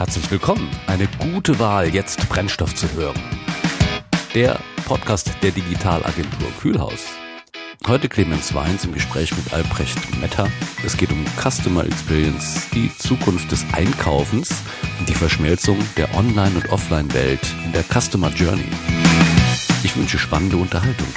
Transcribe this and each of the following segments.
Herzlich willkommen. Eine gute Wahl, jetzt Brennstoff zu hören. Der Podcast der Digitalagentur Kühlhaus. Heute Clemens Weins im Gespräch mit Albrecht Metter. Es geht um Customer Experience, die Zukunft des Einkaufens und die Verschmelzung der Online- und Offline-Welt in der Customer Journey. Ich wünsche spannende Unterhaltung.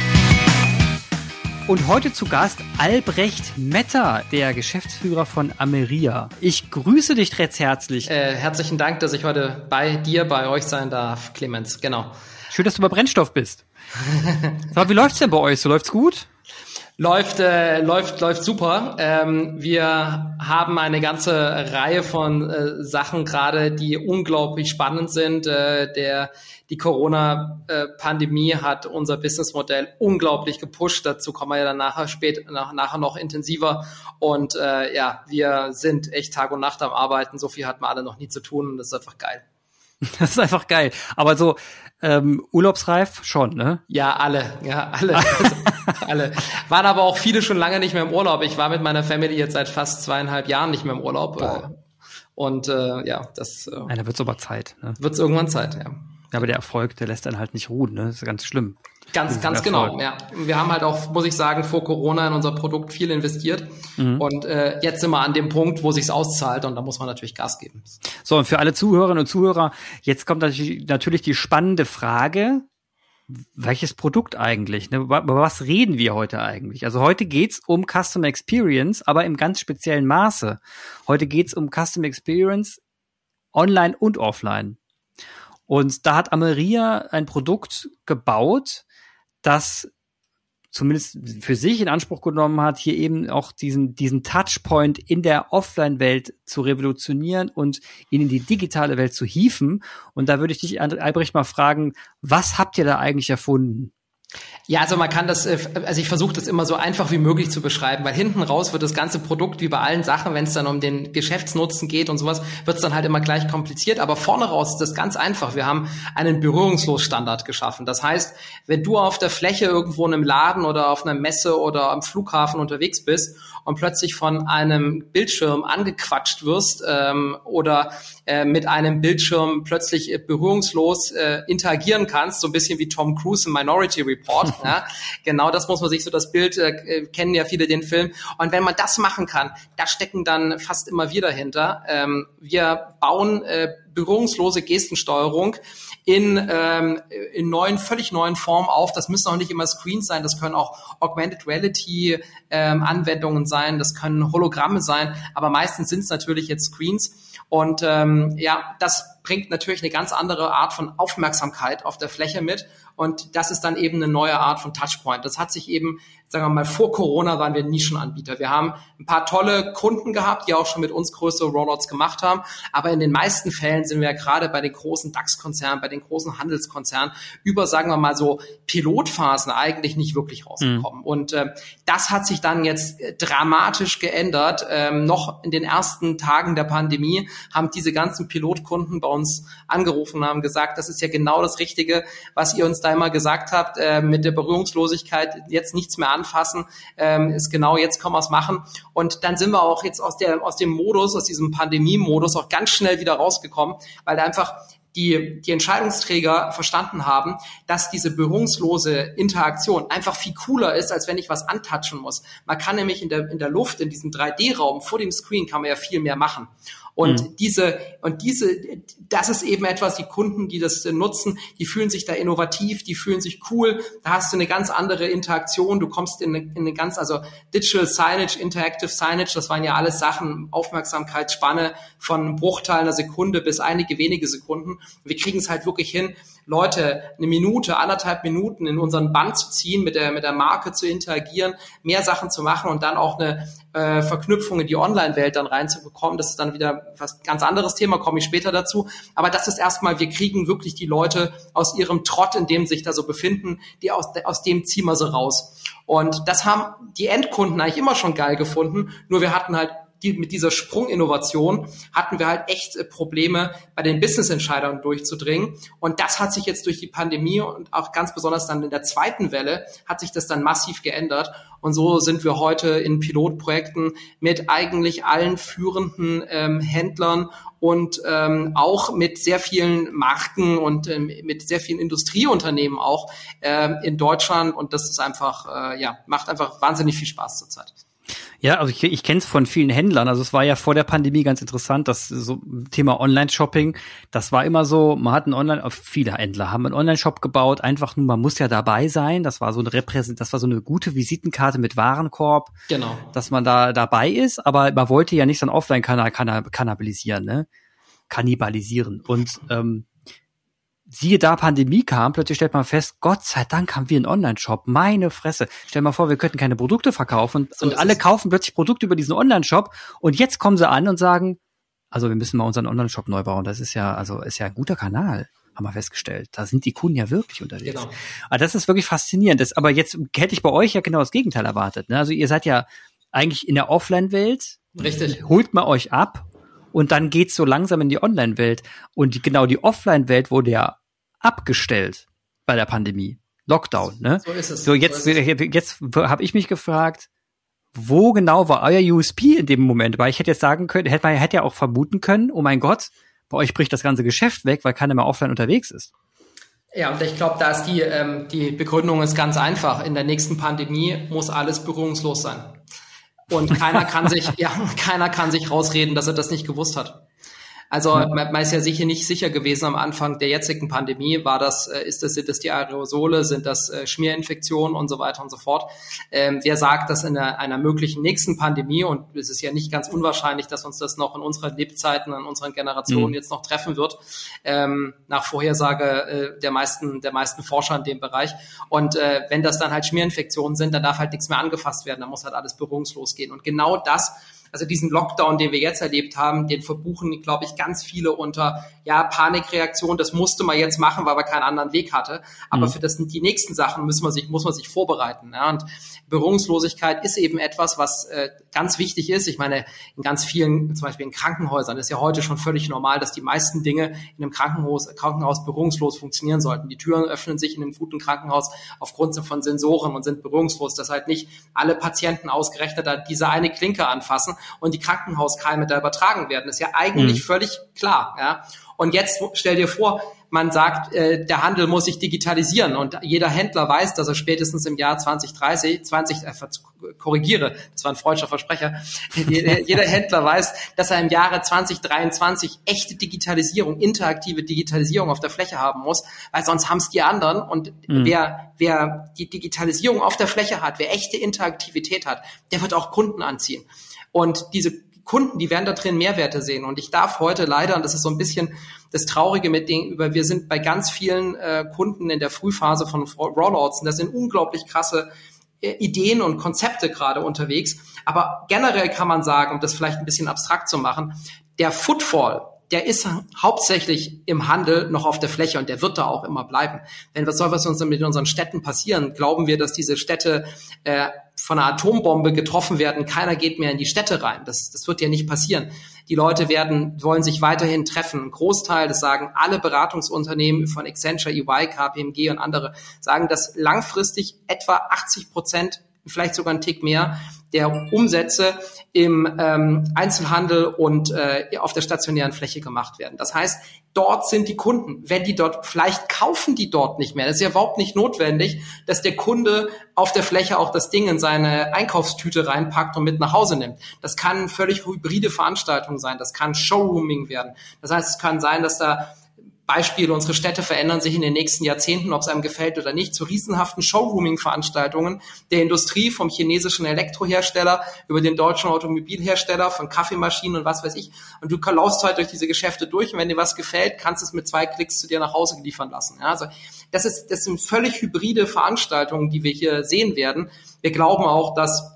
Und heute zu Gast Albrecht Metter, der Geschäftsführer von Ameria. Ich grüße dich recht herzlich. Äh, herzlichen Dank, dass ich heute bei dir, bei euch sein darf, Clemens. Genau. Schön, dass du bei Brennstoff bist. so, wie läuft's denn bei euch? So läuft's gut? Läuft, äh, läuft, läuft super. Ähm, wir haben eine ganze Reihe von äh, Sachen gerade, die unglaublich spannend sind. Äh, der, die Corona-Pandemie hat unser Businessmodell unglaublich gepusht. Dazu kommen wir ja dann nachher, spät, nach, nachher noch intensiver. Und äh, ja, wir sind echt Tag und Nacht am Arbeiten. So viel hatten wir alle noch nie zu tun und das ist einfach geil. Das ist einfach geil. Aber so ähm, urlaubsreif schon, ne? Ja, alle, ja, alle. Alle. Waren aber auch viele schon lange nicht mehr im Urlaub. Ich war mit meiner Family jetzt seit fast zweieinhalb Jahren nicht mehr im Urlaub. Boah. Und äh, ja, das äh, Einer wird's aber Zeit, ne? Wird's irgendwann Zeit, ja. Ja, aber der Erfolg, der lässt einen halt nicht ruhen, ne? Das ist ganz schlimm. Ganz, ganz genau, ja. Wir haben halt auch, muss ich sagen, vor Corona in unser Produkt viel investiert. Mhm. Und äh, jetzt sind wir an dem Punkt, wo sich's auszahlt und da muss man natürlich Gas geben. So, und für alle Zuhörerinnen und Zuhörer, jetzt kommt natürlich die spannende Frage, welches Produkt eigentlich? Ne? Über was reden wir heute eigentlich? Also heute geht's um Customer Experience, aber im ganz speziellen Maße. Heute geht's um Customer Experience online und offline. Und da hat Ameria ein Produkt gebaut, das zumindest für sich in Anspruch genommen hat, hier eben auch diesen, diesen Touchpoint in der Offline-Welt zu revolutionieren und ihn in die digitale Welt zu hieven. Und da würde ich dich, Albrecht, mal fragen, was habt ihr da eigentlich erfunden? Ja, also man kann das, äh, also ich versuche das immer so einfach wie möglich zu beschreiben, weil hinten raus wird das ganze Produkt wie bei allen Sachen, wenn es dann um den Geschäftsnutzen geht und sowas, wird es dann halt immer gleich kompliziert. Aber vorne raus ist das ganz einfach. Wir haben einen Berührungslosstandard geschaffen. Das heißt, wenn du auf der Fläche irgendwo in einem Laden oder auf einer Messe oder am Flughafen unterwegs bist und plötzlich von einem Bildschirm angequatscht wirst ähm, oder äh, mit einem Bildschirm plötzlich äh, berührungslos äh, interagieren kannst, so ein bisschen wie Tom Cruise im Minority Report. Ja? Genau das muss man sich so das Bild, äh, kennen ja viele den Film. Und wenn man das machen kann, da stecken dann fast immer wir dahinter. Ähm, wir bauen äh, berührungslose Gestensteuerung in, ähm, in neuen, völlig neuen Formen auf. Das müssen auch nicht immer Screens sein, das können auch Augmented Reality ähm, Anwendungen sein, das können Hologramme sein, aber meistens sind es natürlich jetzt Screens. Und ähm, ja, das bringt natürlich eine ganz andere Art von Aufmerksamkeit auf der Fläche mit. Und das ist dann eben eine neue Art von Touchpoint. Das hat sich eben sagen wir mal, vor Corona waren wir Nischenanbieter. Wir haben ein paar tolle Kunden gehabt, die auch schon mit uns größere Rollouts gemacht haben. Aber in den meisten Fällen sind wir ja gerade bei den großen DAX-Konzernen, bei den großen Handelskonzernen über, sagen wir mal so, Pilotphasen eigentlich nicht wirklich rausgekommen. Mhm. Und äh, das hat sich dann jetzt äh, dramatisch geändert. Ähm, noch in den ersten Tagen der Pandemie haben diese ganzen Pilotkunden bei uns angerufen und haben gesagt, das ist ja genau das Richtige, was ihr uns da immer gesagt habt, äh, mit der Berührungslosigkeit jetzt nichts mehr an anfassen, ähm, ist genau jetzt können wir es machen. Und dann sind wir auch jetzt aus, der, aus dem Modus, aus diesem Pandemie-Modus auch ganz schnell wieder rausgekommen, weil einfach die, die Entscheidungsträger verstanden haben, dass diese berührungslose Interaktion einfach viel cooler ist, als wenn ich was antatschen muss. Man kann nämlich in der, in der Luft, in diesem 3D-Raum vor dem Screen kann man ja viel mehr machen. Und mhm. diese, und diese, das ist eben etwas, die Kunden, die das nutzen, die fühlen sich da innovativ, die fühlen sich cool. Da hast du eine ganz andere Interaktion. Du kommst in eine, in eine ganz, also Digital Signage, Interactive Signage, das waren ja alles Sachen, Aufmerksamkeitsspanne von Bruchteilen einer Sekunde bis einige wenige Sekunden. Wir kriegen es halt wirklich hin, Leute eine Minute, anderthalb Minuten in unseren Band zu ziehen, mit der, mit der Marke zu interagieren, mehr Sachen zu machen und dann auch eine äh, Verknüpfung in die Online-Welt dann reinzubekommen. Das ist dann wieder was ganz anderes Thema, komme ich später dazu. Aber das ist erstmal, wir kriegen wirklich die Leute aus ihrem Trott, in dem sich da so befinden, die aus, aus dem ziehen wir sie raus. Und das haben die Endkunden eigentlich immer schon geil gefunden, nur wir hatten halt die, mit dieser Sprunginnovation hatten wir halt echt äh, Probleme bei den Business-Entscheidern durchzudringen. Und das hat sich jetzt durch die Pandemie und auch ganz besonders dann in der zweiten Welle hat sich das dann massiv geändert. Und so sind wir heute in Pilotprojekten mit eigentlich allen führenden ähm, Händlern und ähm, auch mit sehr vielen Marken und ähm, mit sehr vielen Industrieunternehmen auch ähm, in Deutschland. Und das ist einfach, äh, ja, macht einfach wahnsinnig viel Spaß zurzeit. Ja, also ich, ich kenne es von vielen Händlern. Also es war ja vor der Pandemie ganz interessant, dass so Thema Online-Shopping, das war immer so, man hat einen Online, viele Händler haben einen Online-Shop gebaut, einfach nur, man muss ja dabei sein. Das war so eine Repräsent, das war so eine gute Visitenkarte mit Warenkorb, genau. dass man da dabei ist, aber man wollte ja nicht so einen Offline-Kanal kannibalisieren, ne? Kannibalisieren. Und ähm, siehe da, Pandemie kam, plötzlich stellt man fest, Gott sei Dank haben wir einen Online-Shop. Meine Fresse. Stell mal vor, wir könnten keine Produkte verkaufen so und alle es. kaufen plötzlich Produkte über diesen Online-Shop und jetzt kommen sie an und sagen, also wir müssen mal unseren Online-Shop neu bauen. Das ist ja, also ist ja ein guter Kanal haben wir festgestellt. Da sind die Kunden ja wirklich unterwegs. Genau. Aber das ist wirklich faszinierend. Das, aber jetzt hätte ich bei euch ja genau das Gegenteil erwartet. Ne? Also ihr seid ja eigentlich in der Offline-Welt. Richtig. Holt man euch ab und dann geht's so langsam in die Online-Welt. Und die, genau die Offline-Welt wurde ja abgestellt bei der Pandemie. Lockdown, ne? So ist es. So jetzt, so jetzt, jetzt habe ich mich gefragt, wo genau war euer USP in dem Moment? Weil ich hätte jetzt sagen können, hätte man hätte ja auch vermuten können, oh mein Gott, bei euch bricht das ganze Geschäft weg, weil keiner mehr offline unterwegs ist. Ja, und ich glaube, da ist die, ähm, die Begründung ist ganz einfach. In der nächsten Pandemie muss alles berührungslos sein. Und keiner kann sich, ja, keiner kann sich rausreden, dass er das nicht gewusst hat. Also ja. man, ist ja sicher nicht sicher gewesen am Anfang der jetzigen Pandemie, war das, äh, ist das, sind das die Aerosole, sind das äh, Schmierinfektionen und so weiter und so fort. Ähm, wer sagt, dass in einer, einer möglichen nächsten Pandemie, und es ist ja nicht ganz unwahrscheinlich, dass uns das noch in unseren Lebzeiten, in unseren Generationen mhm. jetzt noch treffen wird, ähm, nach Vorhersage äh, der meisten, der meisten Forscher in dem Bereich. Und äh, wenn das dann halt Schmierinfektionen sind, dann darf halt nichts mehr angefasst werden, dann muss halt alles berührungslos gehen. Und genau das also diesen Lockdown, den wir jetzt erlebt haben, den verbuchen, glaube ich, ganz viele unter, ja, Panikreaktion, das musste man jetzt machen, weil man keinen anderen Weg hatte. Aber mhm. für das, die nächsten Sachen muss man sich, muss man sich vorbereiten. Ja? Und Berührungslosigkeit ist eben etwas, was äh, ganz wichtig ist. Ich meine, in ganz vielen, zum Beispiel in Krankenhäusern, ist ja heute schon völlig normal, dass die meisten Dinge in einem Krankenhaus, Krankenhaus berührungslos funktionieren sollten. Die Türen öffnen sich in einem guten Krankenhaus aufgrund von Sensoren und sind berührungslos, dass halt nicht alle Patienten ausgerechnet diese eine Klinke anfassen und die Krankenhauskeime da übertragen werden. Das ist ja eigentlich mhm. völlig klar. Ja? Und jetzt stell dir vor, man sagt, äh, der Handel muss sich digitalisieren und jeder Händler weiß, dass er spätestens im Jahr 2030, 20, äh, korrigiere, das war ein freudscher Versprecher, jeder Händler weiß, dass er im Jahre 2023 echte Digitalisierung, interaktive Digitalisierung auf der Fläche haben muss, weil sonst haben es die anderen und mhm. wer, wer die Digitalisierung auf der Fläche hat, wer echte Interaktivität hat, der wird auch Kunden anziehen. Und diese Kunden, die werden da drin Mehrwerte sehen. Und ich darf heute leider, und das ist so ein bisschen das Traurige mit denen, über wir sind bei ganz vielen äh, Kunden in der Frühphase von Rollouts und das sind unglaublich krasse äh, Ideen und Konzepte gerade unterwegs. Aber generell kann man sagen, um das vielleicht ein bisschen abstrakt zu machen, der Footfall, der ist hauptsächlich im Handel noch auf der Fläche und der wird da auch immer bleiben. Wenn was soll was uns mit unseren Städten passieren? Glauben wir, dass diese Städte äh, von einer Atombombe getroffen werden, keiner geht mehr in die Städte rein. Das, das wird ja nicht passieren. Die Leute werden, wollen sich weiterhin treffen. Ein Großteil, das sagen alle Beratungsunternehmen von Accenture, EY, KPMG und andere, sagen, dass langfristig etwa 80 Prozent, vielleicht sogar ein Tick mehr, der Umsätze im ähm, Einzelhandel und äh, auf der stationären Fläche gemacht werden. Das heißt, dort sind die Kunden. Wenn die dort, vielleicht kaufen die dort nicht mehr. Das ist ja überhaupt nicht notwendig, dass der Kunde auf der Fläche auch das Ding in seine Einkaufstüte reinpackt und mit nach Hause nimmt. Das kann völlig hybride Veranstaltung sein. Das kann Showrooming werden. Das heißt, es kann sein, dass da Beispiel, unsere Städte verändern sich in den nächsten Jahrzehnten, ob es einem gefällt oder nicht, zu riesenhaften Showrooming-Veranstaltungen der Industrie, vom chinesischen Elektrohersteller über den deutschen Automobilhersteller, von Kaffeemaschinen und was weiß ich. Und du laufst halt durch diese Geschäfte durch und wenn dir was gefällt, kannst du es mit zwei Klicks zu dir nach Hause liefern lassen. Ja, also das, ist, das sind völlig hybride Veranstaltungen, die wir hier sehen werden. Wir glauben auch, dass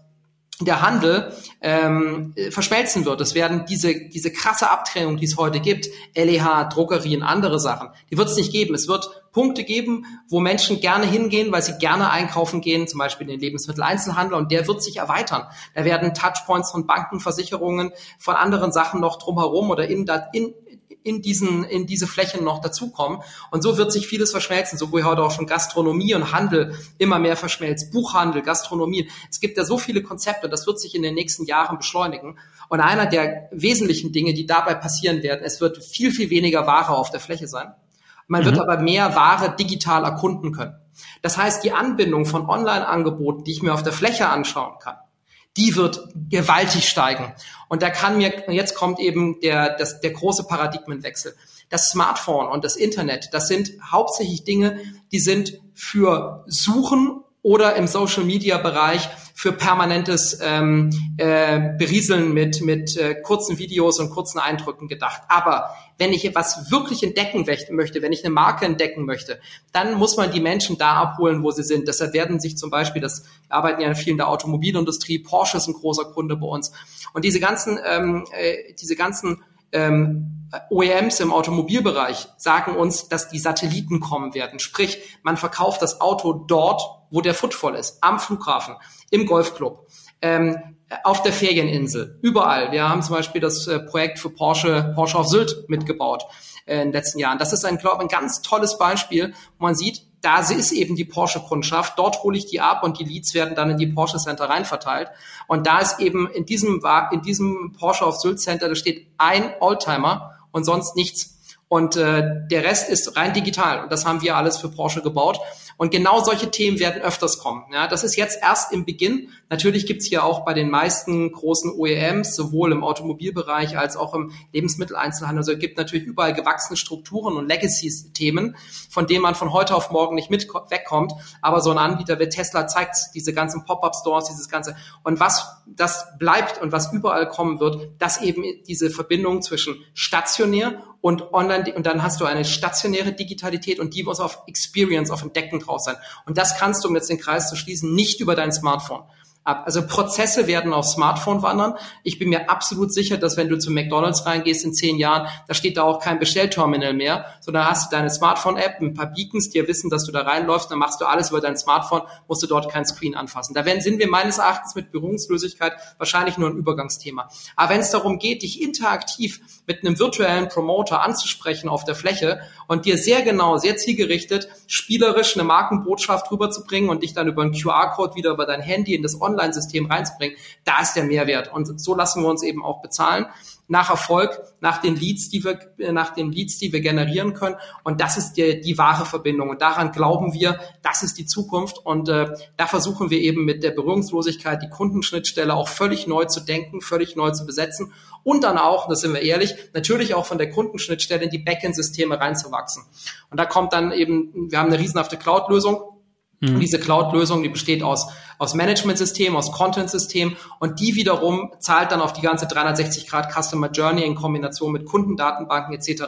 der Handel ähm, verschmelzen wird. Es werden diese, diese krasse Abtrennung, die es heute gibt, LEH, Druckerien, andere Sachen, die wird es nicht geben. Es wird Punkte geben, wo Menschen gerne hingehen, weil sie gerne einkaufen gehen, zum Beispiel in den Lebensmitteleinzelhandel, und der wird sich erweitern. Da werden Touchpoints von Banken, Versicherungen, von anderen Sachen noch drumherum oder in, in, in diesen, in diese Flächen noch dazukommen. Und so wird sich vieles verschmelzen, so wie heute auch schon Gastronomie und Handel immer mehr verschmelzt. Buchhandel, Gastronomie. Es gibt ja so viele Konzepte, das wird sich in den nächsten Jahren beschleunigen. Und einer der wesentlichen Dinge, die dabei passieren werden, es wird viel, viel weniger Ware auf der Fläche sein. Man mhm. wird aber mehr Ware digital erkunden können. Das heißt, die Anbindung von Online-Angeboten, die ich mir auf der Fläche anschauen kann, die wird gewaltig steigen. Und da kann mir, jetzt kommt eben der, das, der große Paradigmenwechsel. Das Smartphone und das Internet, das sind hauptsächlich Dinge, die sind für Suchen oder im Social Media Bereich für permanentes ähm, äh, Berieseln mit, mit äh, kurzen Videos und kurzen Eindrücken gedacht. Aber wenn ich etwas wirklich entdecken möchte, wenn ich eine Marke entdecken möchte, dann muss man die Menschen da abholen, wo sie sind. Deshalb werden sich zum Beispiel, das arbeiten ja in vielen der Automobilindustrie, Porsche ist ein großer Kunde bei uns. Und diese ganzen, ähm, äh, diese ganzen ähm, OEMs im Automobilbereich sagen uns, dass die Satelliten kommen werden. Sprich, man verkauft das Auto dort, wo der Footfall ist, am Flughafen, im Golfclub, ähm, auf der Ferieninsel, überall. Wir haben zum Beispiel das äh, Projekt für Porsche, Porsche auf Sylt mitgebaut äh, in den letzten Jahren. Das ist ein, glaube ich, ein ganz tolles Beispiel, wo man sieht, da ist eben die Porsche-Kundschaft. Dort hole ich die ab und die Leads werden dann in die Porsche Center rein verteilt. Und da ist eben in diesem, in diesem Porsche auf Sylt Center, da steht ein Oldtimer und sonst nichts. Und äh, der Rest ist rein digital. Und das haben wir alles für Porsche gebaut. Und genau solche Themen werden öfters kommen. Ja, das ist jetzt erst im Beginn. Natürlich gibt's hier auch bei den meisten großen OEMs, sowohl im Automobilbereich als auch im Lebensmitteleinzelhandel, also es gibt natürlich überall gewachsene Strukturen und Legacy-Themen, von denen man von heute auf morgen nicht mit wegkommt. Aber so ein Anbieter wie Tesla zeigt diese ganzen Pop-up-Stores, dieses ganze. Und was das bleibt und was überall kommen wird, dass eben diese Verbindung zwischen stationär und online und dann hast du eine stationäre Digitalität und die muss auf Experience, auf Entdecken drauf sein. Und das kannst du, um jetzt den Kreis zu schließen, nicht über dein Smartphone ab. Also Prozesse werden aufs Smartphone wandern. Ich bin mir absolut sicher, dass wenn du zu McDonalds reingehst in zehn Jahren, da steht da auch kein Bestellterminal mehr, sondern hast du deine Smartphone-App, ein paar Beacons, die ja wissen, dass du da reinläufst, dann machst du alles über dein Smartphone, musst du dort kein Screen anfassen. Da werden, sind wir meines Erachtens mit Berührungslosigkeit wahrscheinlich nur ein Übergangsthema. Aber wenn es darum geht, dich interaktiv mit einem virtuellen Promoter anzusprechen auf der Fläche und dir sehr genau, sehr zielgerichtet, spielerisch eine Markenbotschaft rüberzubringen und dich dann über einen QR-Code wieder über dein Handy in das Online-System reinzubringen, da ist der Mehrwert. Und so lassen wir uns eben auch bezahlen nach Erfolg, nach den Leads, die wir, äh, nach den Leads, die wir generieren können. Und das ist die, die wahre Verbindung. Und daran glauben wir, das ist die Zukunft. Und äh, da versuchen wir eben mit der Berührungslosigkeit die Kundenschnittstelle auch völlig neu zu denken, völlig neu zu besetzen und dann auch, das sind wir ehrlich, natürlich auch von der Kundenschnittstelle in die Backend-Systeme reinzuwachsen. Und da kommt dann eben, wir haben eine riesenhafte Cloud-Lösung, mhm. diese Cloud-Lösung, die besteht aus, aus Management-System, aus Content-System und die wiederum zahlt dann auf die ganze 360 Grad Customer Journey in Kombination mit Kundendatenbanken etc.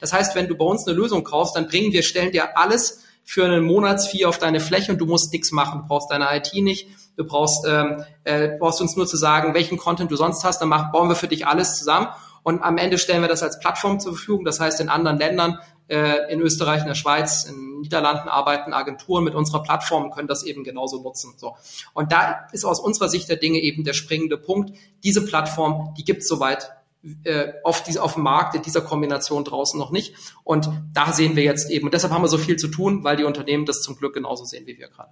Das heißt, wenn du bei uns eine Lösung kaufst, dann bringen wir, stellen dir alles für einen Monatsfee auf deine Fläche und du musst nichts machen. Du brauchst deine IT nicht, du brauchst, ähm, äh, brauchst uns nur zu sagen, welchen Content du sonst hast, dann machen, bauen wir für dich alles zusammen und am Ende stellen wir das als Plattform zur Verfügung. Das heißt, in anderen Ländern, äh, in Österreich, in der Schweiz, in Niederlanden arbeiten Agenturen mit unserer Plattform und können das eben genauso nutzen. So. Und da ist aus unserer Sicht der Dinge eben der springende Punkt. Diese Plattform, die gibt es soweit äh, auf, diese, auf dem Markt in dieser Kombination draußen noch nicht. Und da sehen wir jetzt eben, und deshalb haben wir so viel zu tun, weil die Unternehmen das zum Glück genauso sehen wie wir gerade.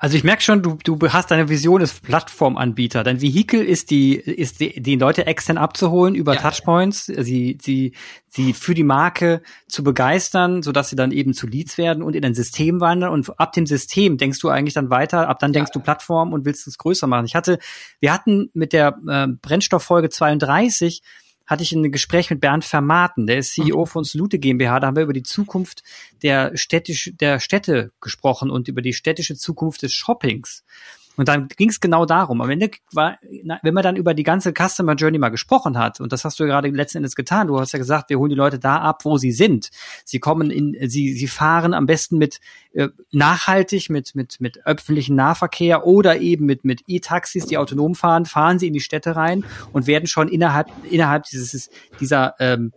Also ich merke schon, du, du hast deine Vision des Plattformanbieter. Dein Vehikel ist die, ist die, die Leute extern abzuholen über ja. Touchpoints, sie, sie, sie für die Marke zu begeistern, sodass sie dann eben zu Leads werden und in ein System wandern. Und ab dem System denkst du eigentlich dann weiter, ab dann denkst ja. du Plattform und willst es größer machen. Ich hatte, wir hatten mit der äh, Brennstofffolge 32 hatte ich ein Gespräch mit Bernd Vermaten, der ist CEO mhm. von Salute GmbH, da haben wir über die Zukunft der städtisch, der Städte gesprochen und über die städtische Zukunft des Shoppings. Und dann ging es genau darum. Am Ende war, wenn man dann über die ganze Customer Journey mal gesprochen hat, und das hast du ja gerade letzten Endes getan, du hast ja gesagt, wir holen die Leute da ab, wo sie sind. Sie kommen in, sie, sie fahren am besten mit äh, nachhaltig, mit, mit, mit öffentlichen Nahverkehr oder eben mit, mit E-Taxis, die autonom fahren, fahren sie in die Städte rein und werden schon innerhalb, innerhalb dieses, dieser ähm,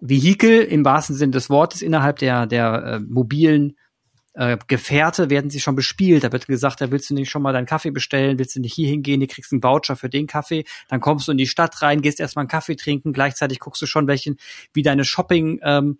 Vehikel im wahrsten Sinne des Wortes, innerhalb der, der äh, mobilen äh, Gefährte werden sie schon bespielt. Da wird gesagt, da willst du nicht schon mal deinen Kaffee bestellen, willst du nicht hier hingehen, du kriegst einen Voucher für den Kaffee, dann kommst du in die Stadt rein, gehst erstmal einen Kaffee trinken, gleichzeitig guckst du schon, welchen, wie deine Shopping ähm,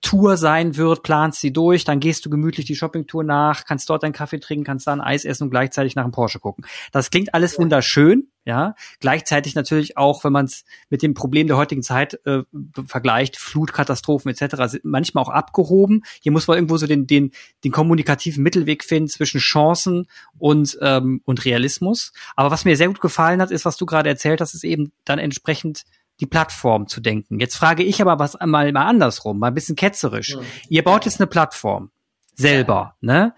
Tour sein wird, planst sie durch, dann gehst du gemütlich die Shoppingtour nach, kannst dort deinen Kaffee trinken, kannst da ein Eis essen und gleichzeitig nach einem Porsche gucken. Das klingt alles ja. wunderschön, ja. Gleichzeitig natürlich auch, wenn man es mit dem Problem der heutigen Zeit äh, vergleicht, Flutkatastrophen etc., sind manchmal auch abgehoben. Hier muss man irgendwo so den, den, den kommunikativen Mittelweg finden zwischen Chancen und, ähm, und Realismus. Aber was mir sehr gut gefallen hat, ist, was du gerade erzählt hast, ist eben dann entsprechend die Plattform zu denken. Jetzt frage ich aber was einmal mal andersrum, mal ein bisschen ketzerisch. Ja. Ihr baut jetzt eine Plattform selber, ja. ne?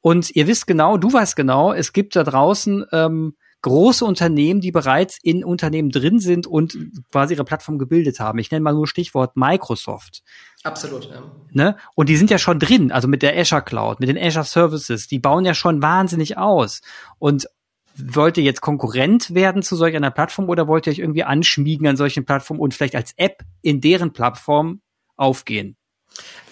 Und ihr wisst genau, du weißt genau, es gibt da draußen ähm, große Unternehmen, die bereits in Unternehmen drin sind und quasi ihre Plattform gebildet haben. Ich nenne mal nur Stichwort Microsoft. Absolut, ja. Ne? Und die sind ja schon drin, also mit der Azure Cloud, mit den Azure Services, die bauen ja schon wahnsinnig aus. Und wollt ihr jetzt Konkurrent werden zu solch einer Plattform oder wollt ihr euch irgendwie anschmiegen an solchen Plattformen und vielleicht als App in deren Plattform aufgehen?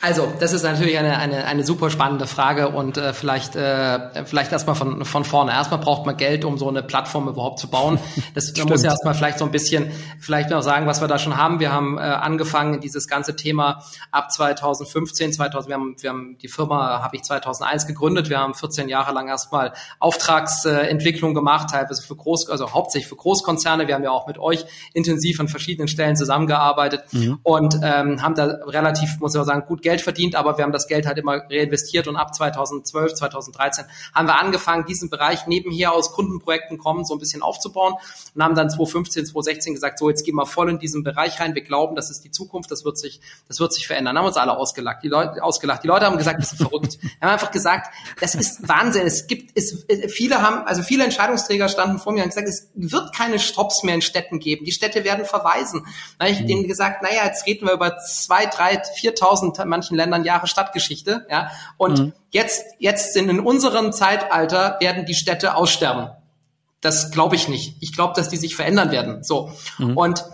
Also, das ist natürlich eine, eine, eine super spannende Frage und äh, vielleicht, äh, vielleicht erstmal von, von vorne. Erstmal braucht man Geld, um so eine Plattform überhaupt zu bauen. Das man muss ja erstmal vielleicht so ein bisschen, vielleicht noch sagen, was wir da schon haben. Wir haben äh, angefangen, dieses ganze Thema ab 2015, 2000, wir haben, wir haben die Firma, habe ich 2001 gegründet. Wir haben 14 Jahre lang erstmal Auftragsentwicklung gemacht, teilweise für Groß, also hauptsächlich für Großkonzerne. Wir haben ja auch mit euch intensiv an verschiedenen Stellen zusammengearbeitet mhm. und ähm, haben da relativ, muss ich auch sagen, gut Geld Geld verdient, aber wir haben das Geld halt immer reinvestiert und ab 2012, 2013 haben wir angefangen, diesen Bereich nebenher aus Kundenprojekten kommen, so ein bisschen aufzubauen und haben dann 2015, 2016 gesagt, so jetzt gehen wir voll in diesen Bereich rein. Wir glauben, das ist die Zukunft, das wird sich, das wird sich verändern. Haben uns alle ausgelacht. Die Leute, ausgelacht. Die Leute haben gesagt, das ist verrückt. Wir haben einfach gesagt, das ist Wahnsinn. Es gibt, es, viele haben, also viele Entscheidungsträger standen vor mir und gesagt, es wird keine Stops mehr in Städten geben. Die Städte werden verweisen. Da habe ich mhm. denen gesagt, naja, jetzt reden wir über zwei, drei, viertausend, manchen Ländern Jahre Stadtgeschichte, ja. Und mhm. jetzt, jetzt sind in unserem Zeitalter werden die Städte aussterben. Das glaube ich nicht. Ich glaube, dass die sich verändern werden. So. Mhm. Und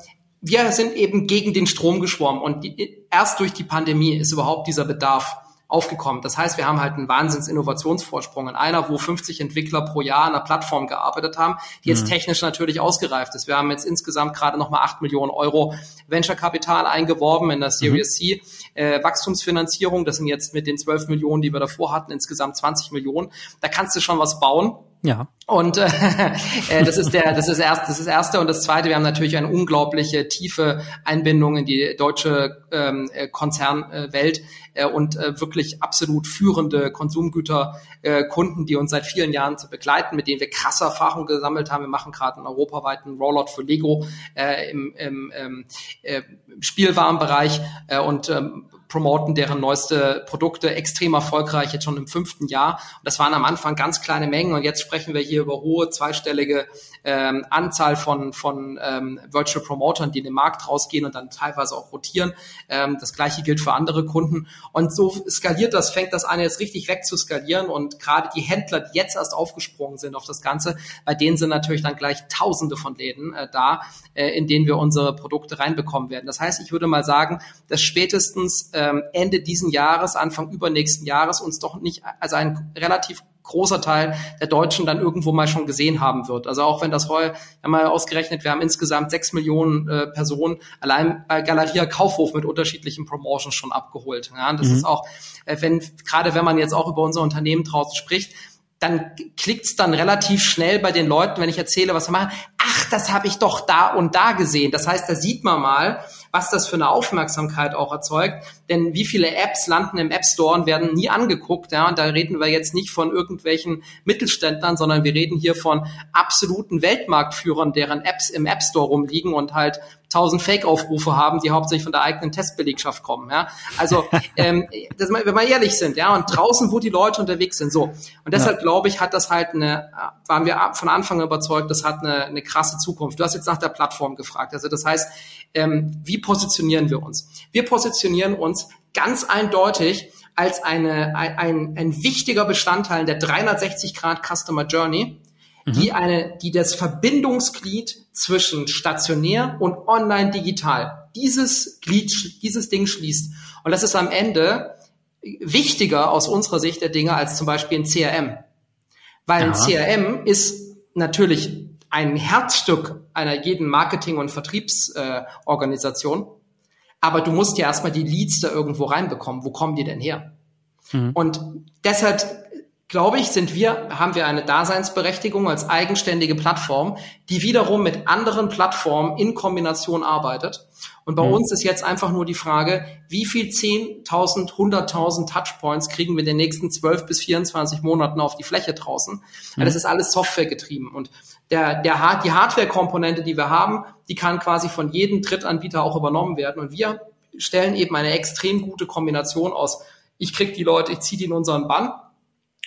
wir sind eben gegen den Strom geschwommen und die, erst durch die Pandemie ist überhaupt dieser Bedarf aufgekommen. Das heißt, wir haben halt einen Wahnsinns-Innovationsvorsprung in einer, wo 50 Entwickler pro Jahr an einer Plattform gearbeitet haben, die jetzt mhm. technisch natürlich ausgereift ist. Wir haben jetzt insgesamt gerade nochmal 8 Millionen Euro Venture-Kapital eingeworben in der Series mhm. C. Äh, Wachstumsfinanzierung, das sind jetzt mit den 12 Millionen, die wir davor hatten, insgesamt 20 Millionen. Da kannst du schon was bauen. Ja. Und äh, äh, das ist der, das ist erst, das ist erste und das zweite. Wir haben natürlich eine unglaubliche tiefe Einbindung in die deutsche ähm, äh, Konzernwelt äh, und äh, wirklich absolut führende Konsumgüterkunden, äh, die uns seit vielen Jahren zu begleiten, mit denen wir krasse Erfahrungen gesammelt haben. Wir machen gerade einen europaweiten Rollout für Lego äh, im, im ähm, äh, Spielwarenbereich äh, und ähm, promoten deren neueste Produkte extrem erfolgreich, jetzt schon im fünften Jahr. Und das waren am Anfang ganz kleine Mengen und jetzt sprechen wir hier über hohe zweistellige ähm, Anzahl von, von ähm, Virtual Promotern, die in den Markt rausgehen und dann teilweise auch rotieren. Ähm, das gleiche gilt für andere Kunden. Und so skaliert das, fängt das an, jetzt richtig weg zu skalieren. Und gerade die Händler, die jetzt erst aufgesprungen sind auf das Ganze, bei denen sind natürlich dann gleich Tausende von Läden äh, da, äh, in denen wir unsere Produkte reinbekommen werden. Das heißt, ich würde mal sagen, dass spätestens ähm, Ende diesen Jahres, Anfang übernächsten Jahres uns doch nicht, also ein relativ großer Teil der Deutschen dann irgendwo mal schon gesehen haben wird. Also auch wenn das heute, wir mal ausgerechnet, wir haben insgesamt sechs Millionen äh, Personen allein bei Galeria Kaufhof mit unterschiedlichen Promotions schon abgeholt. Ja, das mhm. ist auch, äh, wenn, gerade wenn man jetzt auch über unser Unternehmen draußen spricht, dann klickt's dann relativ schnell bei den Leuten, wenn ich erzähle, was wir machen. Ach, das habe ich doch da und da gesehen. Das heißt, da sieht man mal, was das für eine Aufmerksamkeit auch erzeugt. Denn wie viele Apps landen im App Store und werden nie angeguckt, ja, und da reden wir jetzt nicht von irgendwelchen Mittelständlern, sondern wir reden hier von absoluten Weltmarktführern, deren Apps im App Store rumliegen und halt tausend Fake-Aufrufe haben, die hauptsächlich von der eigenen Testbelegschaft kommen. Ja? Also, ähm, das, wenn wir ehrlich sind, ja, und draußen, wo die Leute unterwegs sind, so. Und deshalb ja. glaube ich, hat das halt eine, waren wir von Anfang überzeugt, das hat eine, eine krasse Zukunft. Du hast jetzt nach der Plattform gefragt. Also das heißt, ähm, wie positionieren wir uns? Wir positionieren uns ganz eindeutig als eine, ein, ein wichtiger Bestandteil der 360 Grad Customer Journey die mhm. eine, die das Verbindungsglied zwischen stationär und online digital, dieses Glied, dieses Ding schließt. Und das ist am Ende wichtiger aus unserer Sicht der Dinge als zum Beispiel ein CRM. Weil ja. ein CRM ist natürlich ein Herzstück einer jeden Marketing- und Vertriebsorganisation. Äh, aber du musst ja erstmal die Leads da irgendwo reinbekommen. Wo kommen die denn her? Mhm. Und deshalb glaube ich, sind wir, haben wir eine Daseinsberechtigung als eigenständige Plattform, die wiederum mit anderen Plattformen in Kombination arbeitet. Und bei mhm. uns ist jetzt einfach nur die Frage, wie viel 10.000, 100.000 Touchpoints kriegen wir in den nächsten 12 bis 24 Monaten auf die Fläche draußen? Mhm. Das ist alles Software getrieben. Und der, der, die Hardware-Komponente, die wir haben, die kann quasi von jedem Drittanbieter auch übernommen werden. Und wir stellen eben eine extrem gute Kombination aus. Ich krieg die Leute, ich ziehe die in unseren Bann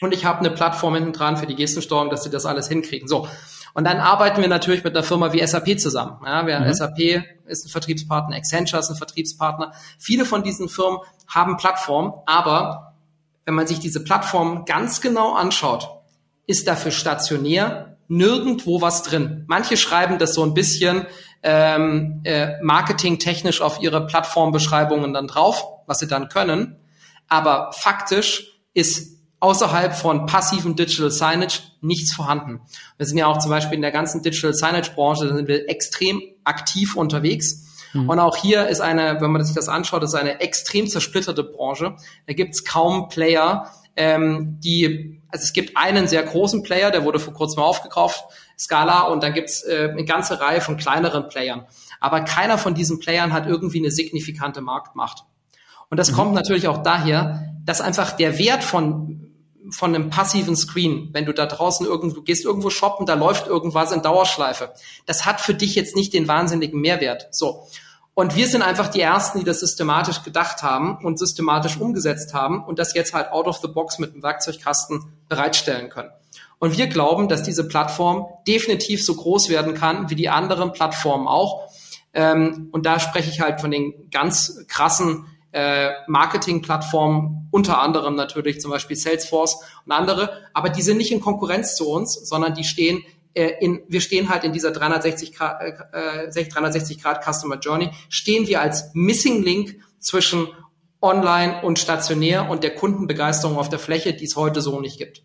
und ich habe eine Plattform hinten dran für die Gestensteuerung, dass sie das alles hinkriegen. So. Und dann arbeiten wir natürlich mit einer Firma wie SAP zusammen. Ja, wir, mhm. SAP ist ein Vertriebspartner, Accenture ist ein Vertriebspartner. Viele von diesen Firmen haben Plattformen, aber wenn man sich diese Plattform ganz genau anschaut, ist dafür stationär nirgendwo was drin. Manche schreiben das so ein bisschen ähm, äh, marketingtechnisch auf ihre Plattformbeschreibungen dann drauf, was sie dann können. Aber faktisch ist außerhalb von passiven Digital Signage nichts vorhanden. Wir sind ja auch zum Beispiel in der ganzen Digital Signage Branche, da sind wir extrem aktiv unterwegs. Mhm. Und auch hier ist eine, wenn man sich das anschaut, ist eine extrem zersplitterte Branche. Da gibt es kaum Player, ähm, die, also es gibt einen sehr großen Player, der wurde vor kurzem aufgekauft, Scala, und dann gibt es äh, eine ganze Reihe von kleineren Playern. Aber keiner von diesen Playern hat irgendwie eine signifikante Marktmacht. Und das mhm. kommt natürlich auch daher, dass einfach der Wert von von einem passiven Screen, wenn du da draußen irgendwo gehst, irgendwo shoppen, da läuft irgendwas in Dauerschleife. Das hat für dich jetzt nicht den wahnsinnigen Mehrwert. So. Und wir sind einfach die Ersten, die das systematisch gedacht haben und systematisch umgesetzt haben und das jetzt halt out of the box mit einem Werkzeugkasten bereitstellen können. Und wir glauben, dass diese Plattform definitiv so groß werden kann wie die anderen Plattformen auch. Ähm, und da spreche ich halt von den ganz krassen äh, Marketing-Plattformen, unter anderem natürlich zum Beispiel Salesforce und andere, aber die sind nicht in Konkurrenz zu uns, sondern die stehen äh, in, wir stehen halt in dieser 360 Grad, äh, 360 Grad Customer Journey, stehen wir als Missing Link zwischen online und stationär und der Kundenbegeisterung auf der Fläche, die es heute so nicht gibt.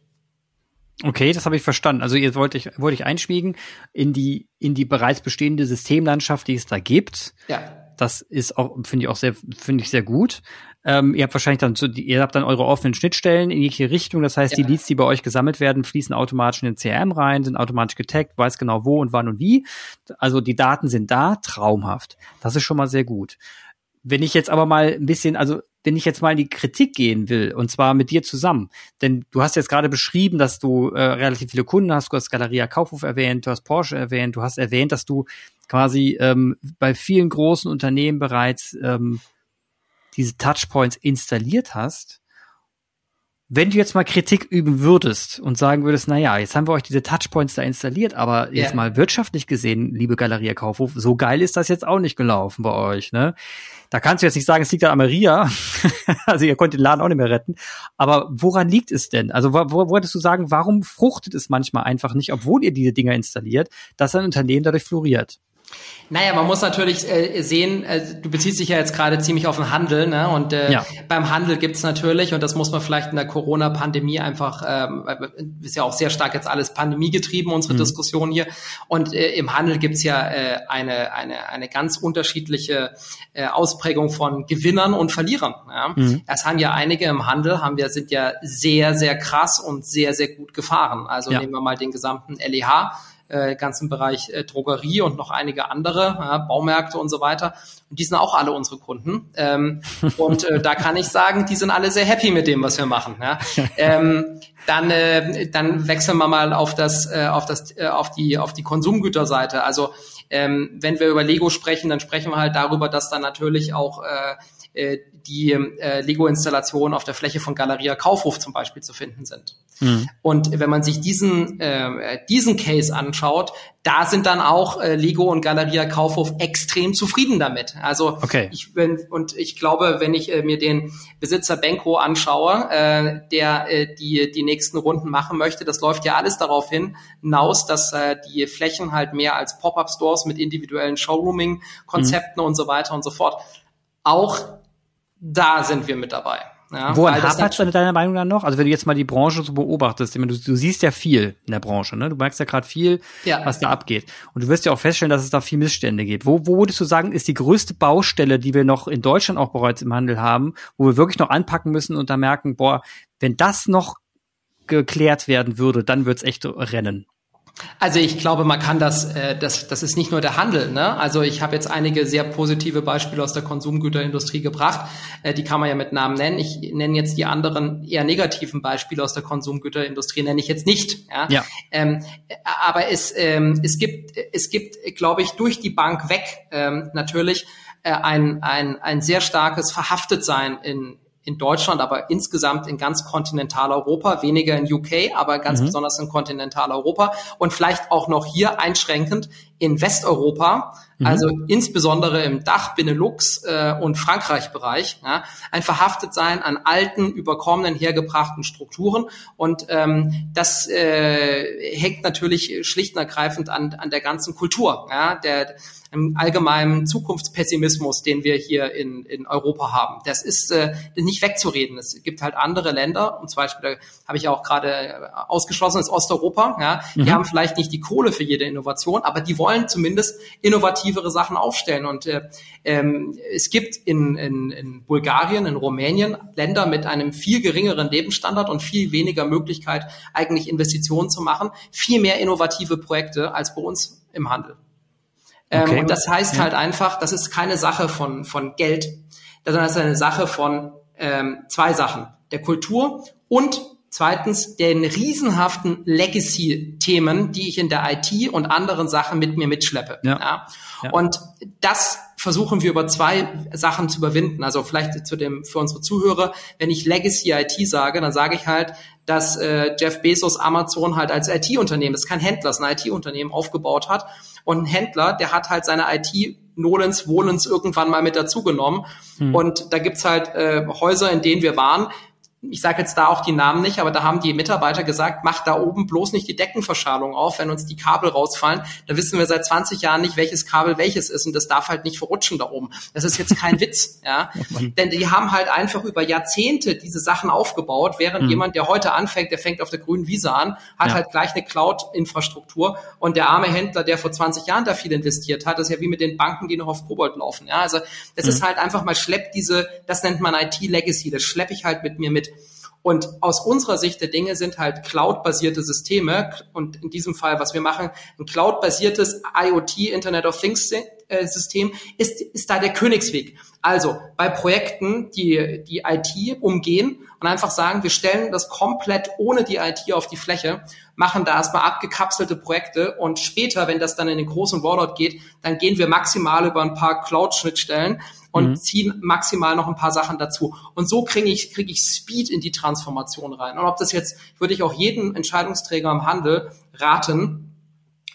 Okay, das habe ich verstanden. Also ihr wollt ich, wollte ich einschwiegen in die, in die bereits bestehende Systemlandschaft, die es da gibt. Ja das ist auch, finde ich auch sehr, finde ich sehr gut. Ähm, ihr habt wahrscheinlich dann so, ihr habt dann eure offenen Schnittstellen in jegliche Richtung. Das heißt, ja. die Leads, die bei euch gesammelt werden, fließen automatisch in den CRM rein, sind automatisch getaggt, weiß genau wo und wann und wie. Also die Daten sind da, traumhaft. Das ist schon mal sehr gut. Wenn ich jetzt aber mal ein bisschen, also wenn ich jetzt mal in die Kritik gehen will, und zwar mit dir zusammen, denn du hast jetzt gerade beschrieben, dass du äh, relativ viele Kunden hast, du hast Galeria Kaufhof erwähnt, du hast Porsche erwähnt, du hast erwähnt, dass du quasi ähm, bei vielen großen Unternehmen bereits ähm, diese Touchpoints installiert hast. Wenn du jetzt mal Kritik üben würdest und sagen würdest, na ja, jetzt haben wir euch diese Touchpoints da installiert, aber jetzt mal wirtschaftlich gesehen, liebe Galeria Kaufhof, so geil ist das jetzt auch nicht gelaufen bei euch, ne? Da kannst du jetzt nicht sagen, es liegt an Maria. also ihr könnt den Laden auch nicht mehr retten. Aber woran liegt es denn? Also wo, wo würdest du sagen, warum fruchtet es manchmal einfach nicht, obwohl ihr diese Dinger installiert, dass ein Unternehmen dadurch floriert? Naja, man muss natürlich äh, sehen, äh, du beziehst dich ja jetzt gerade ziemlich auf den Handel, ne? Und äh, ja. beim Handel gibt's natürlich, und das muss man vielleicht in der Corona-Pandemie einfach, ähm, ist ja auch sehr stark jetzt alles Pandemie getrieben, unsere mhm. Diskussion hier. Und äh, im Handel gibt's ja äh, eine, eine, eine ganz unterschiedliche äh, Ausprägung von Gewinnern und Verlierern. Ja? Mhm. Es haben ja einige im Handel, haben wir, sind ja sehr, sehr krass und sehr, sehr gut gefahren. Also ja. nehmen wir mal den gesamten LEH äh, ganzen Bereich äh, Drogerie und noch einige andere, ja, Baumärkte und so weiter. Und die sind auch alle unsere Kunden. Ähm, und äh, da kann ich sagen, die sind alle sehr happy mit dem, was wir machen. Ja? Ähm, dann, äh, dann wechseln wir mal auf das, äh, auf das, äh, auf die, auf die Konsumgüterseite. Also ähm, wenn wir über Lego sprechen, dann sprechen wir halt darüber, dass dann natürlich auch äh, äh, die äh, Lego-Installationen auf der Fläche von Galeria Kaufhof zum Beispiel zu finden sind. Mhm. Und wenn man sich diesen, äh, diesen Case anschaut, da sind dann auch äh, Lego und Galeria Kaufhof extrem zufrieden damit. Also okay. ich bin, und ich glaube, wenn ich äh, mir den Besitzer Benko anschaue, äh, der äh, die, die nächsten Runden machen möchte, das läuft ja alles darauf hin, hinaus, dass äh, die Flächen halt mehr als Pop-up-Stores mit individuellen Showrooming-Konzepten mhm. und so weiter und so fort auch da sind wir mit dabei. Ja, Woran hapert es deiner Meinung nach noch? Also wenn du jetzt mal die Branche so beobachtest, du, du siehst ja viel in der Branche, ne? Du merkst ja gerade viel, ja. was da abgeht. Und du wirst ja auch feststellen, dass es da viel Missstände gibt. Wo, wo würdest du sagen, ist die größte Baustelle, die wir noch in Deutschland auch bereits im Handel haben, wo wir wirklich noch anpacken müssen und da merken, boah, wenn das noch geklärt werden würde, dann wird's echt rennen. Also ich glaube, man kann das, äh, das, das ist nicht nur der Handel. Ne? Also ich habe jetzt einige sehr positive Beispiele aus der Konsumgüterindustrie gebracht. Äh, die kann man ja mit Namen nennen. Ich nenne jetzt die anderen eher negativen Beispiele aus der Konsumgüterindustrie, nenne ich jetzt nicht. Ja. ja. Ähm, aber es, ähm, es gibt, es gibt, glaube ich, durch die Bank weg ähm, natürlich äh, ein, ein, ein sehr starkes Verhaftetsein in, in Deutschland, aber insgesamt in ganz Kontinentaleuropa, weniger in UK, aber ganz mhm. besonders in Kontinentaleuropa und vielleicht auch noch hier einschränkend in Westeuropa, mhm. also insbesondere im Dach, Benelux äh, und Frankreich-Bereich, ja, ein Verhaftetsein an alten, überkommenen, hergebrachten Strukturen und ähm, das äh, hängt natürlich schlicht und ergreifend an, an der ganzen Kultur, ja, der im allgemeinen Zukunftspessimismus, den wir hier in, in Europa haben. Das ist äh, nicht wegzureden. Es gibt halt andere Länder, und zum Beispiel, habe ich auch gerade ausgeschlossen, ist Osteuropa. Ja, mhm. Die haben vielleicht nicht die Kohle für jede Innovation, aber die wollen zumindest innovativere Sachen aufstellen. Und äh, ähm, es gibt in, in, in Bulgarien, in Rumänien Länder mit einem viel geringeren Lebensstandard und viel weniger Möglichkeit, eigentlich Investitionen zu machen, viel mehr innovative Projekte als bei uns im Handel. Ähm, okay. und das heißt ja. halt einfach, das ist keine Sache von, von Geld, sondern das ist eine Sache von ähm, zwei Sachen. Der Kultur und zweitens den riesenhaften Legacy-Themen, die ich in der IT und anderen Sachen mit mir mitschleppe. Ja. ja. ja. Und das versuchen wir über zwei Sachen zu überwinden. Also vielleicht zu dem für unsere Zuhörer, wenn ich Legacy IT sage, dann sage ich halt, dass äh, Jeff Bezos Amazon halt als IT-Unternehmen, das ist kein Händler, das ist ein IT-Unternehmen aufgebaut hat. Und ein Händler, der hat halt seine IT Nolens, Wohlens irgendwann mal mit dazugenommen. Hm. Und da gibt's halt äh, Häuser, in denen wir waren, ich sage jetzt da auch die Namen nicht, aber da haben die Mitarbeiter gesagt, macht da oben bloß nicht die Deckenverschalung auf, wenn uns die Kabel rausfallen. Da wissen wir seit 20 Jahren nicht, welches Kabel welches ist und das darf halt nicht verrutschen da oben. Das ist jetzt kein Witz, ja. Denn die haben halt einfach über Jahrzehnte diese Sachen aufgebaut, während mhm. jemand, der heute anfängt, der fängt auf der grünen Wiese an, hat ja. halt gleich eine Cloud-Infrastruktur und der arme Händler, der vor 20 Jahren da viel investiert hat, ist ja wie mit den Banken, die noch auf Kobold laufen, ja. Also das mhm. ist halt einfach mal schleppt diese, das nennt man IT-Legacy, das schleppe ich halt mit mir mit. Und aus unserer Sicht der Dinge sind halt Cloud-basierte Systeme und in diesem Fall, was wir machen, ein Cloud-basiertes IoT, Internet of Things äh, System, ist, ist da der Königsweg. Also bei Projekten, die die IT umgehen und einfach sagen, wir stellen das komplett ohne die IT auf die Fläche, machen da erstmal abgekapselte Projekte und später, wenn das dann in den großen Rollout geht, dann gehen wir maximal über ein paar Cloud-Schnittstellen und mhm. ziehen maximal noch ein paar Sachen dazu. Und so kriege ich, kriege ich Speed in die Transformation rein. Und ob das jetzt, würde ich auch jedem Entscheidungsträger im Handel raten,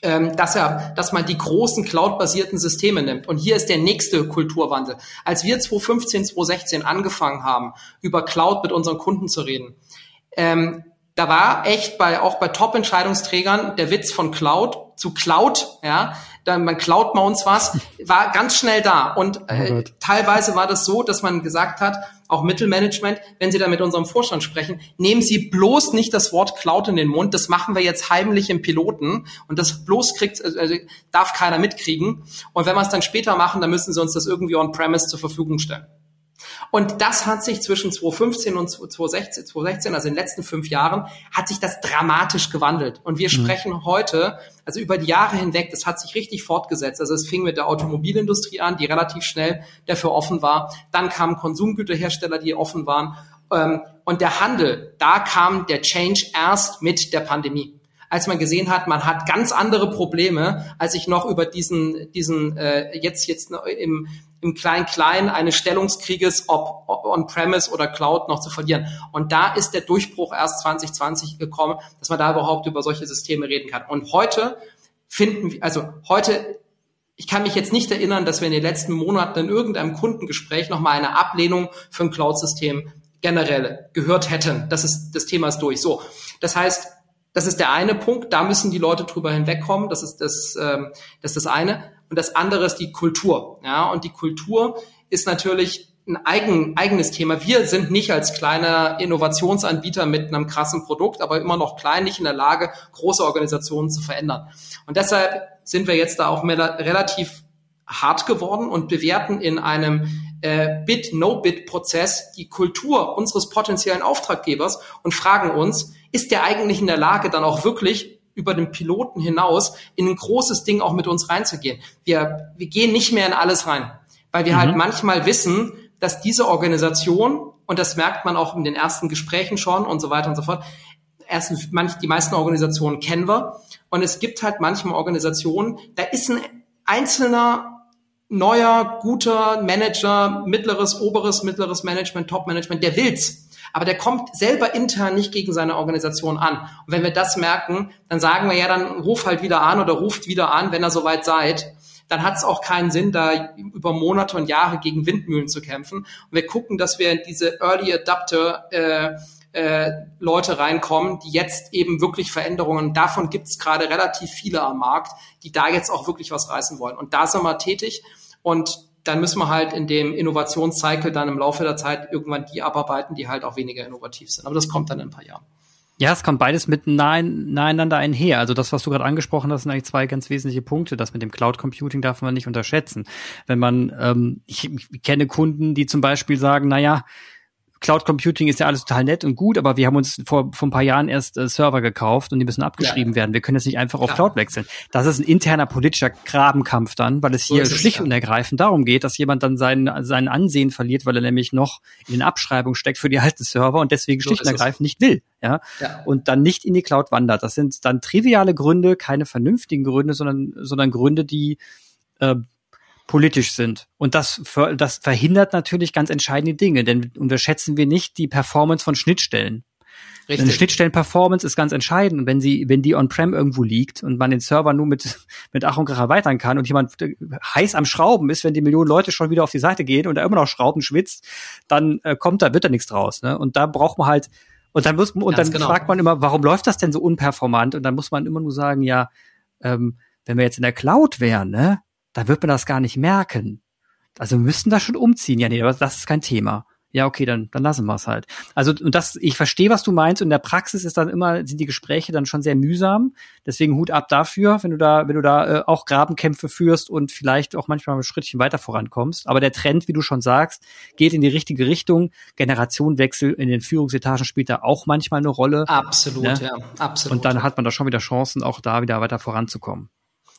ähm, dass er, dass man die großen Cloud-basierten Systeme nimmt. Und hier ist der nächste Kulturwandel. Als wir 2015, 2016 angefangen haben, über Cloud mit unseren Kunden zu reden, ähm, da war echt bei auch bei Top-Entscheidungsträgern der Witz von Cloud zu Cloud, ja, dann man klaut mal uns was, war ganz schnell da. Und oh äh, oh teilweise war das so, dass man gesagt hat, auch Mittelmanagement, wenn Sie da mit unserem Vorstand sprechen, nehmen Sie bloß nicht das Wort Cloud in den Mund. Das machen wir jetzt heimlich im Piloten und das bloß kriegt, äh, darf keiner mitkriegen. Und wenn wir es dann später machen, dann müssen Sie uns das irgendwie on-premise zur Verfügung stellen. Und das hat sich zwischen 2015 und 2016, 2016, also in den letzten fünf Jahren, hat sich das dramatisch gewandelt. Und wir mhm. sprechen heute, also über die Jahre hinweg, das hat sich richtig fortgesetzt. Also es fing mit der Automobilindustrie an, die relativ schnell dafür offen war. Dann kamen Konsumgüterhersteller, die offen waren. Ähm, und der Handel, da kam der Change erst mit der Pandemie als man gesehen hat, man hat ganz andere Probleme, als ich noch über diesen, diesen äh, jetzt jetzt im im Klein-Klein eines Stellungskrieges, ob, on-premise oder Cloud, noch zu verlieren. Und da ist der Durchbruch erst 2020 gekommen, dass man da überhaupt über solche Systeme reden kann. Und heute finden wir, also heute ich kann mich jetzt nicht erinnern, dass wir in den letzten Monaten in irgendeinem Kundengespräch nochmal eine Ablehnung für ein Cloud-System generell gehört hätten. Das ist, das Thema ist durch. So. Das heißt, das ist der eine Punkt. Da müssen die Leute drüber hinwegkommen. Das ist das, ähm, das ist das eine und das andere ist die Kultur. Ja, und die Kultur ist natürlich ein eigen, eigenes Thema. Wir sind nicht als kleiner Innovationsanbieter mit einem krassen Produkt, aber immer noch klein, nicht in der Lage, große Organisationen zu verändern. Und deshalb sind wir jetzt da auch mehr, relativ hart geworden und bewerten in einem äh, Bid-No-Bid-Prozess die Kultur unseres potenziellen Auftraggebers und fragen uns, ist der eigentlich in der Lage, dann auch wirklich über den Piloten hinaus in ein großes Ding auch mit uns reinzugehen. Wir, wir gehen nicht mehr in alles rein, weil wir halt mhm. halt manchmal wissen, dass diese Organisation, und das merkt man auch in den ersten Gesprächen schon und so weiter und so fort, erstens, manch, die meisten Organisationen kennen wir, und es gibt halt manchmal Organisationen, da ist ein einzelner neuer, guter Manager, mittleres, oberes, mittleres Management, Top-Management, der will's aber der kommt selber intern nicht gegen seine Organisation an. Und wenn wir das merken, dann sagen wir ja, dann ruf halt wieder an oder ruft wieder an, wenn ihr soweit seid. Dann hat es auch keinen Sinn, da über Monate und Jahre gegen Windmühlen zu kämpfen. Und wir gucken, dass wir in diese Early Adapter äh, äh, Leute reinkommen, die jetzt eben wirklich Veränderungen, davon gibt es gerade relativ viele am Markt, die da jetzt auch wirklich was reißen wollen. Und da sind wir tätig. Und dann müssen wir halt in dem Innovationscycle dann im Laufe der Zeit irgendwann die abarbeiten, die halt auch weniger innovativ sind. Aber das kommt dann in ein paar Jahren. Ja, es kommt beides mit nahe, naheinander einher. Also das, was du gerade angesprochen hast, sind eigentlich zwei ganz wesentliche Punkte. Das mit dem Cloud Computing darf man nicht unterschätzen. Wenn man, ähm, ich, ich kenne Kunden, die zum Beispiel sagen, na ja, Cloud Computing ist ja alles total nett und gut, aber wir haben uns vor, vor ein paar Jahren erst äh, Server gekauft und die müssen abgeschrieben ja. werden. Wir können jetzt nicht einfach auf ja. Cloud wechseln. Das ist ein interner politischer Grabenkampf dann, weil es hier so schlicht es, und ergreifend darum geht, dass jemand dann sein, sein Ansehen verliert, weil er nämlich noch in den Abschreibungen steckt für die alten Server und deswegen so schlicht und ergreifend nicht will. Ja? ja? Und dann nicht in die Cloud wandert. Das sind dann triviale Gründe, keine vernünftigen Gründe, sondern, sondern Gründe, die äh, politisch sind. Und das, das verhindert natürlich ganz entscheidende Dinge, denn unterschätzen wir nicht die Performance von Schnittstellen. Richtig. Eine Schnittstellen-Performance ist ganz entscheidend. Und wenn sie, wenn die on-prem irgendwo liegt und man den Server nur mit, mit Ach und Krach erweitern kann und jemand heiß am Schrauben ist, wenn die Millionen Leute schon wieder auf die Seite gehen und er immer noch Schrauben schwitzt, dann äh, kommt da, wird da nichts draus. Ne? Und da braucht man halt, und dann muss, und dann genau. fragt man immer, warum läuft das denn so unperformant? Und dann muss man immer nur sagen, ja, ähm, wenn wir jetzt in der Cloud wären, ne, da wird man das gar nicht merken. Also wir müssten da schon umziehen. Ja, nee, aber das ist kein Thema. Ja, okay, dann, dann lassen wir es halt. Also, und das, ich verstehe, was du meinst. Und in der Praxis ist dann immer, sind die Gespräche dann schon sehr mühsam. Deswegen Hut ab dafür, wenn du da, wenn du da äh, auch Grabenkämpfe führst und vielleicht auch manchmal ein Schrittchen weiter vorankommst. Aber der Trend, wie du schon sagst, geht in die richtige Richtung. Generationenwechsel in den Führungsetagen spielt da auch manchmal eine Rolle. Absolut, ne? ja, absolut. Und dann hat man da schon wieder Chancen, auch da wieder weiter voranzukommen.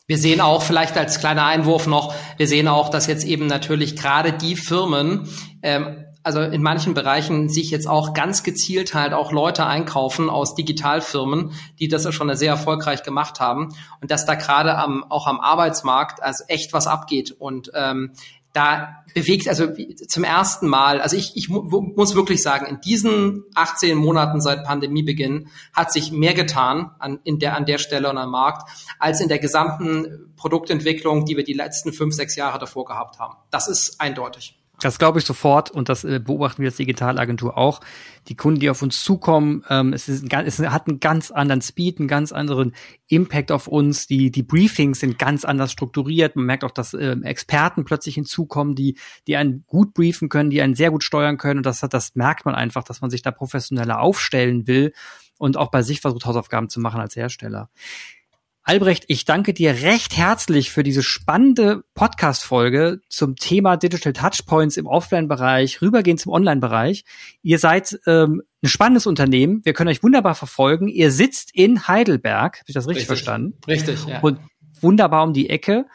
Wir sehen auch vielleicht als kleiner Einwurf noch, wir sehen auch, dass jetzt eben natürlich gerade die Firmen, ähm, also in manchen Bereichen sich jetzt auch ganz gezielt halt auch Leute einkaufen aus Digitalfirmen, die das ja schon sehr erfolgreich gemacht haben. Und dass da gerade am auch am Arbeitsmarkt also echt was abgeht. Und ähm, da bewegt, also zum ersten Mal, also ich, ich muss wirklich sagen, in diesen 18 Monaten seit Pandemiebeginn hat sich mehr getan an, in der, an der Stelle und am Markt, als in der gesamten Produktentwicklung, die wir die letzten fünf, sechs Jahre davor gehabt haben. Das ist eindeutig. Das glaube ich sofort und das äh, beobachten wir als Digitalagentur auch. Die Kunden, die auf uns zukommen, ähm, es, ist ein, es hat einen ganz anderen Speed, einen ganz anderen Impact auf uns. Die, die Briefings sind ganz anders strukturiert. Man merkt auch, dass äh, Experten plötzlich hinzukommen, die, die einen gut briefen können, die einen sehr gut steuern können. Und das, das merkt man einfach, dass man sich da professioneller aufstellen will und auch bei sich versucht, Hausaufgaben zu machen als Hersteller. Albrecht, ich danke dir recht herzlich für diese spannende Podcast-Folge zum Thema Digital Touchpoints im Offline-Bereich, rübergehen zum Online-Bereich. Ihr seid ähm, ein spannendes Unternehmen. Wir können euch wunderbar verfolgen. Ihr sitzt in Heidelberg. Habe ich das richtig, richtig verstanden? Richtig, ja. Und wunderbar um die Ecke.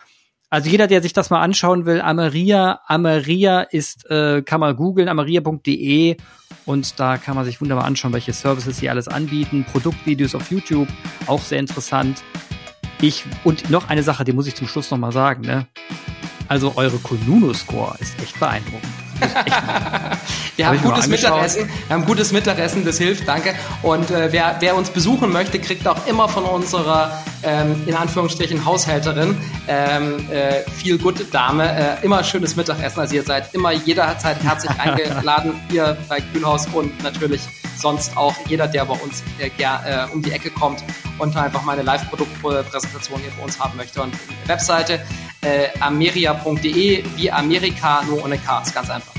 Also jeder, der sich das mal anschauen will, Ameria, Ameria ist, äh, kann man googeln, ameria.de und da kann man sich wunderbar anschauen, welche Services sie alles anbieten. Produktvideos auf YouTube, auch sehr interessant. Ich, und noch eine Sache, die muss ich zum Schluss nochmal sagen, ne? Also eure Konuno-Score ist echt beeindruckend. wir haben gutes Mittagessen. Wir haben gutes Mittagessen, das hilft, danke. Und äh, wer, wer uns besuchen möchte, kriegt auch immer von unserer ähm, in Anführungsstrichen Haushälterin ähm, äh, viel gute Dame äh, immer schönes Mittagessen. Also ihr seid immer jederzeit herzlich eingeladen hier bei Kühlhaus und natürlich sonst auch jeder, der bei uns äh, äh, um die Ecke kommt und einfach mal eine Live-Produktpräsentation hier bei uns haben möchte. Und Webseite äh, ameria.de wie Amerika, nur ohne K. Ist ganz einfach.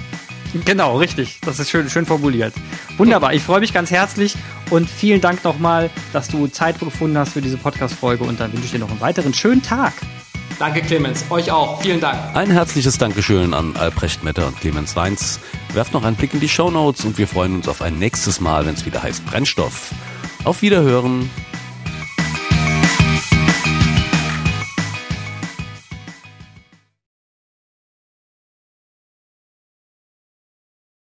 Genau, richtig. Das ist schön, schön formuliert. Wunderbar. Ich freue mich ganz herzlich und vielen Dank nochmal, dass du Zeit gefunden hast für diese Podcast-Folge und dann wünsche ich dir noch einen weiteren schönen Tag. Danke, Clemens. Euch auch. Vielen Dank. Ein herzliches Dankeschön an Albrecht Metter und Clemens Weins. Werft noch einen Blick in die Show Notes und wir freuen uns auf ein nächstes Mal, wenn es wieder heißt Brennstoff. Auf Wiederhören.